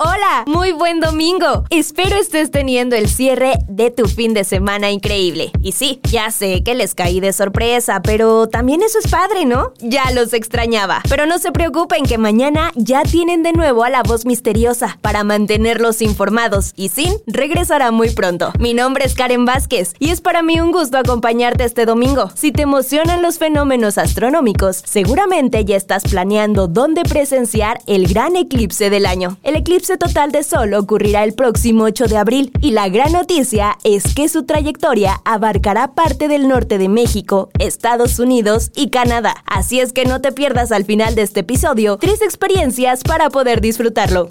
Hola, muy buen domingo. Espero estés teniendo el cierre de tu fin de semana increíble. Y sí, ya sé que les caí de sorpresa, pero también eso es padre, ¿no? Ya los extrañaba. Pero no se preocupen que mañana ya tienen de nuevo a la voz misteriosa para mantenerlos informados. Y Sin regresará muy pronto. Mi nombre es Karen Vázquez y es para mí un gusto acompañarte este domingo. Si te emocionan los fenómenos astronómicos, seguramente ya estás planeando dónde presenciar el gran eclipse del año. El eclipse total de Sol ocurrirá el próximo 8 de abril y la gran noticia es que su trayectoria abarcará parte del norte de México, Estados Unidos y Canadá. Así es que no te pierdas al final de este episodio tres experiencias para poder disfrutarlo.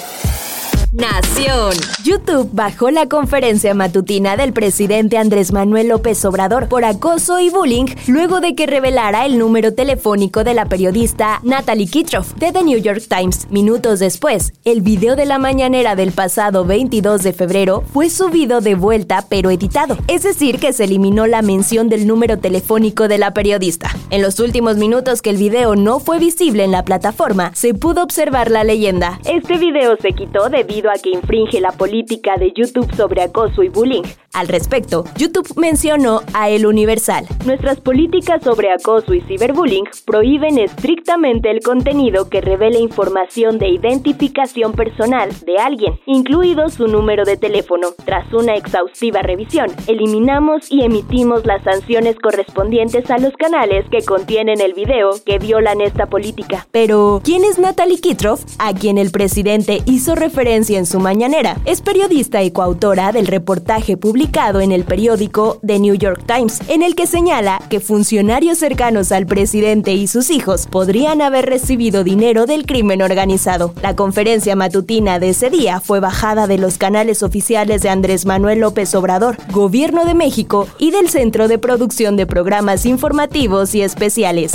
Nación. YouTube bajó la conferencia matutina del presidente Andrés Manuel López Obrador por acoso y bullying luego de que revelara el número telefónico de la periodista Natalie Kitroff de The New York Times. Minutos después, el video de la mañanera del pasado 22 de febrero fue subido de vuelta pero editado, es decir, que se eliminó la mención del número telefónico de la periodista. En los últimos minutos que el video no fue visible en la plataforma, se pudo observar la leyenda. Este video se quitó debido a que infringe la política de YouTube sobre acoso y bullying. Al respecto, YouTube mencionó a El Universal. Nuestras políticas sobre acoso y ciberbullying prohíben estrictamente el contenido que revele información de identificación personal de alguien, incluido su número de teléfono. Tras una exhaustiva revisión, eliminamos y emitimos las sanciones correspondientes a los canales que contienen el video que violan esta política. Pero, ¿quién es Natalie Kitroff, a quien el presidente hizo referencia en su mañanera. Es periodista y coautora del reportaje publicado en el periódico The New York Times, en el que señala que funcionarios cercanos al presidente y sus hijos podrían haber recibido dinero del crimen organizado. La conferencia matutina de ese día fue bajada de los canales oficiales de Andrés Manuel López Obrador, Gobierno de México y del Centro de Producción de Programas Informativos y Especiales.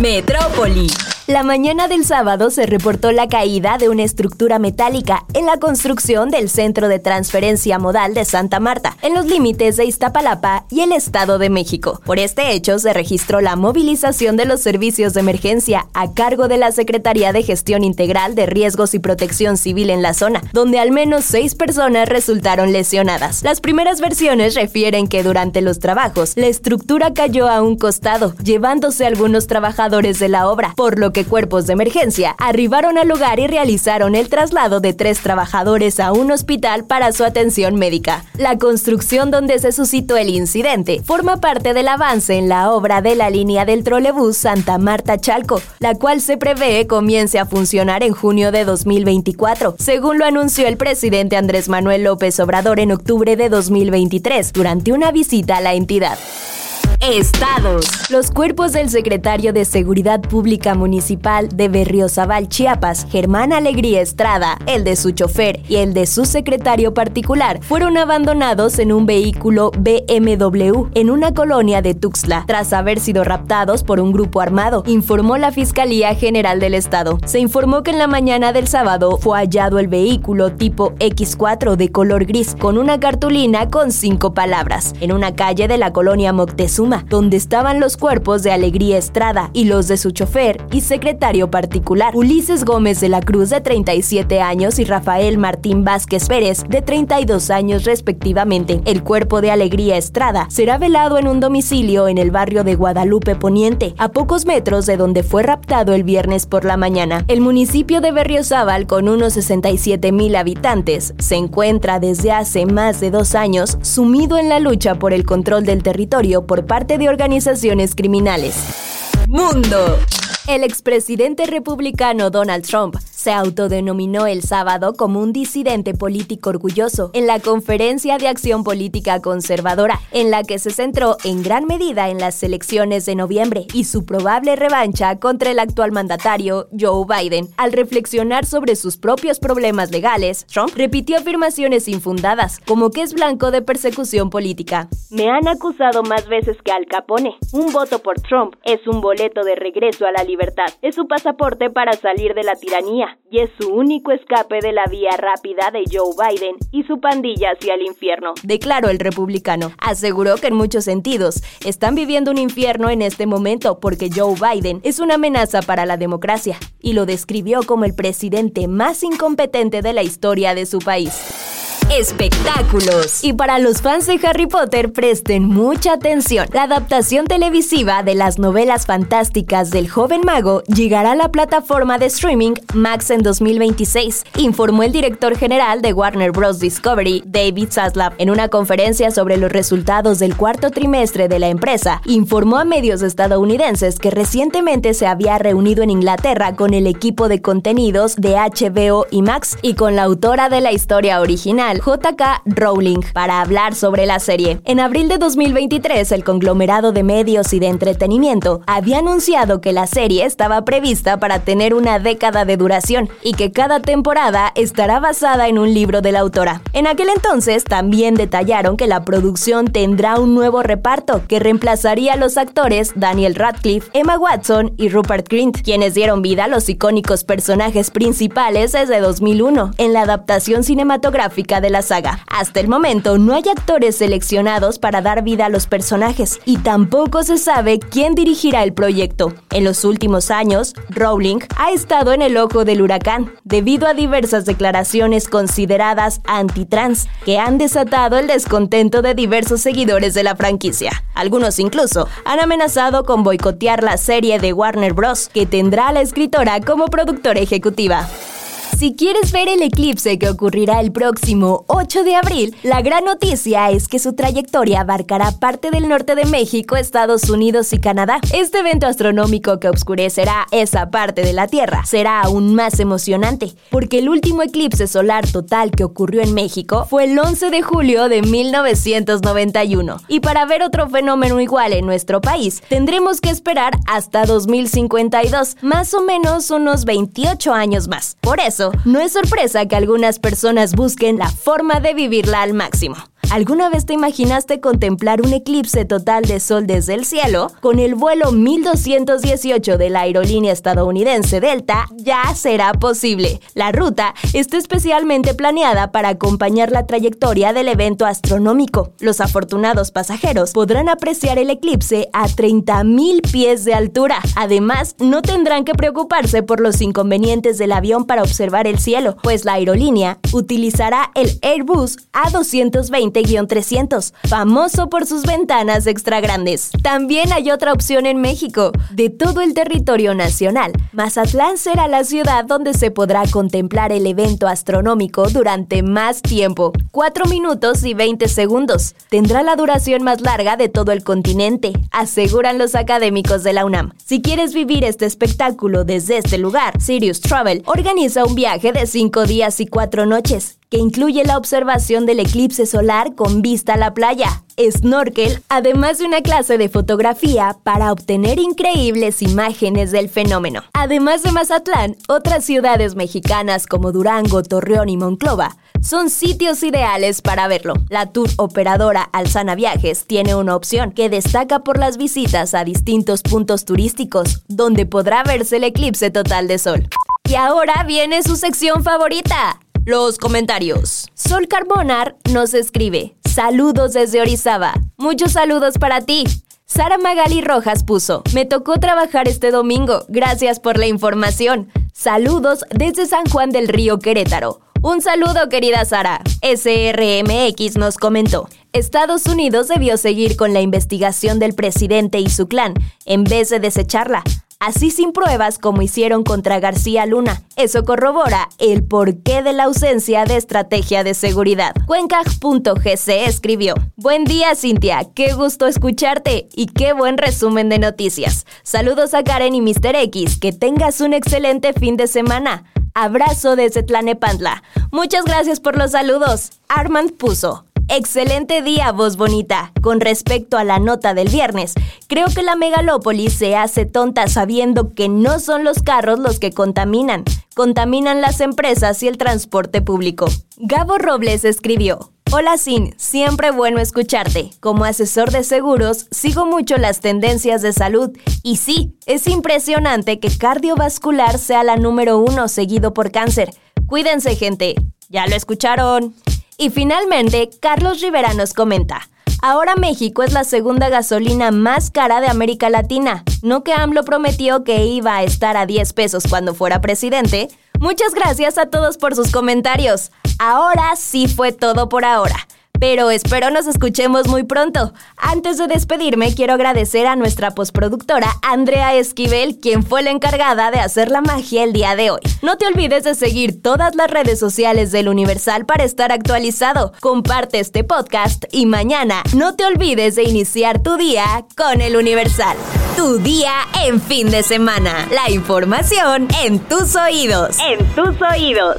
Metrópoli. La mañana del sábado se reportó la caída de una estructura metálica en la construcción del Centro de Transferencia Modal de Santa Marta, en los límites de Iztapalapa y el Estado de México. Por este hecho se registró la movilización de los servicios de emergencia a cargo de la Secretaría de Gestión Integral de Riesgos y Protección Civil en la zona, donde al menos seis personas resultaron lesionadas. Las primeras versiones refieren que durante los trabajos la estructura cayó a un costado, llevándose algunos trabajadores de la obra, por lo que cuerpos de emergencia arribaron al lugar y realizaron el traslado de tres trabajadores a un hospital para su atención médica. La construcción donde se suscitó el incidente forma parte del avance en la obra de la línea del trolebús Santa Marta Chalco, la cual se prevé comience a funcionar en junio de 2024, según lo anunció el presidente Andrés Manuel López Obrador en octubre de 2023 durante una visita a la entidad. Estados. Los cuerpos del secretario de Seguridad Pública Municipal de Berriozabal, Chiapas, Germán Alegría Estrada, el de su chofer y el de su secretario particular, fueron abandonados en un vehículo BMW en una colonia de Tuxtla, tras haber sido raptados por un grupo armado, informó la Fiscalía General del Estado. Se informó que en la mañana del sábado fue hallado el vehículo tipo X4 de color gris con una cartulina con cinco palabras, en una calle de la colonia Moctezuma donde estaban los cuerpos de Alegría Estrada y los de su chofer y secretario particular, Ulises Gómez de la Cruz de 37 años y Rafael Martín Vázquez Pérez de 32 años respectivamente. El cuerpo de Alegría Estrada será velado en un domicilio en el barrio de Guadalupe Poniente, a pocos metros de donde fue raptado el viernes por la mañana. El municipio de Berriozábal, con unos 67 mil habitantes, se encuentra desde hace más de dos años sumido en la lucha por el control del territorio por parte de organizaciones criminales. Mundo. El expresidente republicano Donald Trump se autodenominó el sábado como un disidente político orgulloso en la Conferencia de Acción Política Conservadora, en la que se centró en gran medida en las elecciones de noviembre y su probable revancha contra el actual mandatario Joe Biden. Al reflexionar sobre sus propios problemas legales, Trump repitió afirmaciones infundadas, como que es blanco de persecución política. Me han acusado más veces que Al Capone. Un voto por Trump es un boleto de regreso a la libertad. Es su pasaporte para salir de la tiranía. Y es su único escape de la vía rápida de Joe Biden y su pandilla hacia el infierno. Declaró el republicano. Aseguró que en muchos sentidos están viviendo un infierno en este momento porque Joe Biden es una amenaza para la democracia y lo describió como el presidente más incompetente de la historia de su país espectáculos. Y para los fans de Harry Potter, presten mucha atención. La adaptación televisiva de las novelas fantásticas del joven mago llegará a la plataforma de streaming Max en 2026, informó el director general de Warner Bros. Discovery, David Zaslav, en una conferencia sobre los resultados del cuarto trimestre de la empresa. Informó a medios estadounidenses que recientemente se había reunido en Inglaterra con el equipo de contenidos de HBO y Max y con la autora de la historia original, JK Rowling para hablar sobre la serie. En abril de 2023, el conglomerado de medios y de entretenimiento había anunciado que la serie estaba prevista para tener una década de duración y que cada temporada estará basada en un libro de la autora. En aquel entonces también detallaron que la producción tendrá un nuevo reparto que reemplazaría a los actores Daniel Radcliffe, Emma Watson y Rupert Grint, quienes dieron vida a los icónicos personajes principales desde 2001 en la adaptación cinematográfica de la saga. Hasta el momento no hay actores seleccionados para dar vida a los personajes y tampoco se sabe quién dirigirá el proyecto. En los últimos años, Rowling ha estado en el ojo del huracán debido a diversas declaraciones consideradas anti-trans que han desatado el descontento de diversos seguidores de la franquicia. Algunos incluso han amenazado con boicotear la serie de Warner Bros. que tendrá a la escritora como productora ejecutiva. Si quieres ver el eclipse que ocurrirá el próximo 8 de abril, la gran noticia es que su trayectoria abarcará parte del norte de México, Estados Unidos y Canadá. Este evento astronómico que oscurecerá esa parte de la Tierra será aún más emocionante, porque el último eclipse solar total que ocurrió en México fue el 11 de julio de 1991. Y para ver otro fenómeno igual en nuestro país, tendremos que esperar hasta 2052, más o menos unos 28 años más. Por eso, no es sorpresa que algunas personas busquen la forma de vivirla al máximo. ¿Alguna vez te imaginaste contemplar un eclipse total de sol desde el cielo? Con el vuelo 1218 de la aerolínea estadounidense Delta ya será posible. La ruta está especialmente planeada para acompañar la trayectoria del evento astronómico. Los afortunados pasajeros podrán apreciar el eclipse a 30.000 pies de altura. Además, no tendrán que preocuparse por los inconvenientes del avión para observar el cielo, pues la aerolínea utilizará el Airbus A220 300 famoso por sus ventanas extra grandes. También hay otra opción en México. De todo el territorio nacional, Mazatlán será la ciudad donde se podrá contemplar el evento astronómico durante más tiempo, 4 minutos y 20 segundos. Tendrá la duración más larga de todo el continente, aseguran los académicos de la UNAM. Si quieres vivir este espectáculo desde este lugar, Sirius Travel organiza un viaje de 5 días y 4 noches que incluye la observación del eclipse solar con vista a la playa, snorkel, además de una clase de fotografía para obtener increíbles imágenes del fenómeno. Además de Mazatlán, otras ciudades mexicanas como Durango, Torreón y Monclova son sitios ideales para verlo. La tour operadora Alzana Viajes tiene una opción que destaca por las visitas a distintos puntos turísticos, donde podrá verse el eclipse total de sol. Y ahora viene su sección favorita, los comentarios. Sol Carbonar nos escribe, saludos desde Orizaba, muchos saludos para ti. Sara Magali Rojas puso, me tocó trabajar este domingo, gracias por la información. Saludos desde San Juan del Río Querétaro. Un saludo querida Sara. SRMX nos comentó, Estados Unidos debió seguir con la investigación del presidente y su clan, en vez de desecharla así sin pruebas como hicieron contra García Luna. Eso corrobora el porqué de la ausencia de estrategia de seguridad. Cuenca.gc escribió, Buen día Cintia, qué gusto escucharte y qué buen resumen de noticias. Saludos a Karen y Mr. X, que tengas un excelente fin de semana. Abrazo desde Tlanepantla. Muchas gracias por los saludos. Armand puso. Excelente día, voz bonita. Con respecto a la nota del viernes, creo que la megalópolis se hace tonta sabiendo que no son los carros los que contaminan, contaminan las empresas y el transporte público. Gabo Robles escribió, Hola Sin, siempre bueno escucharte. Como asesor de seguros, sigo mucho las tendencias de salud y sí, es impresionante que cardiovascular sea la número uno seguido por cáncer. Cuídense gente, ya lo escucharon. Y finalmente, Carlos Rivera nos comenta. Ahora México es la segunda gasolina más cara de América Latina. No que AMLO prometió que iba a estar a 10 pesos cuando fuera presidente. Muchas gracias a todos por sus comentarios. Ahora sí fue todo por ahora pero espero nos escuchemos muy pronto. Antes de despedirme, quiero agradecer a nuestra postproductora Andrea Esquivel, quien fue la encargada de hacer la magia el día de hoy. No te olvides de seguir todas las redes sociales del Universal para estar actualizado. Comparte este podcast y mañana no te olvides de iniciar tu día con el Universal. Tu día en fin de semana. La información en tus oídos. En tus oídos.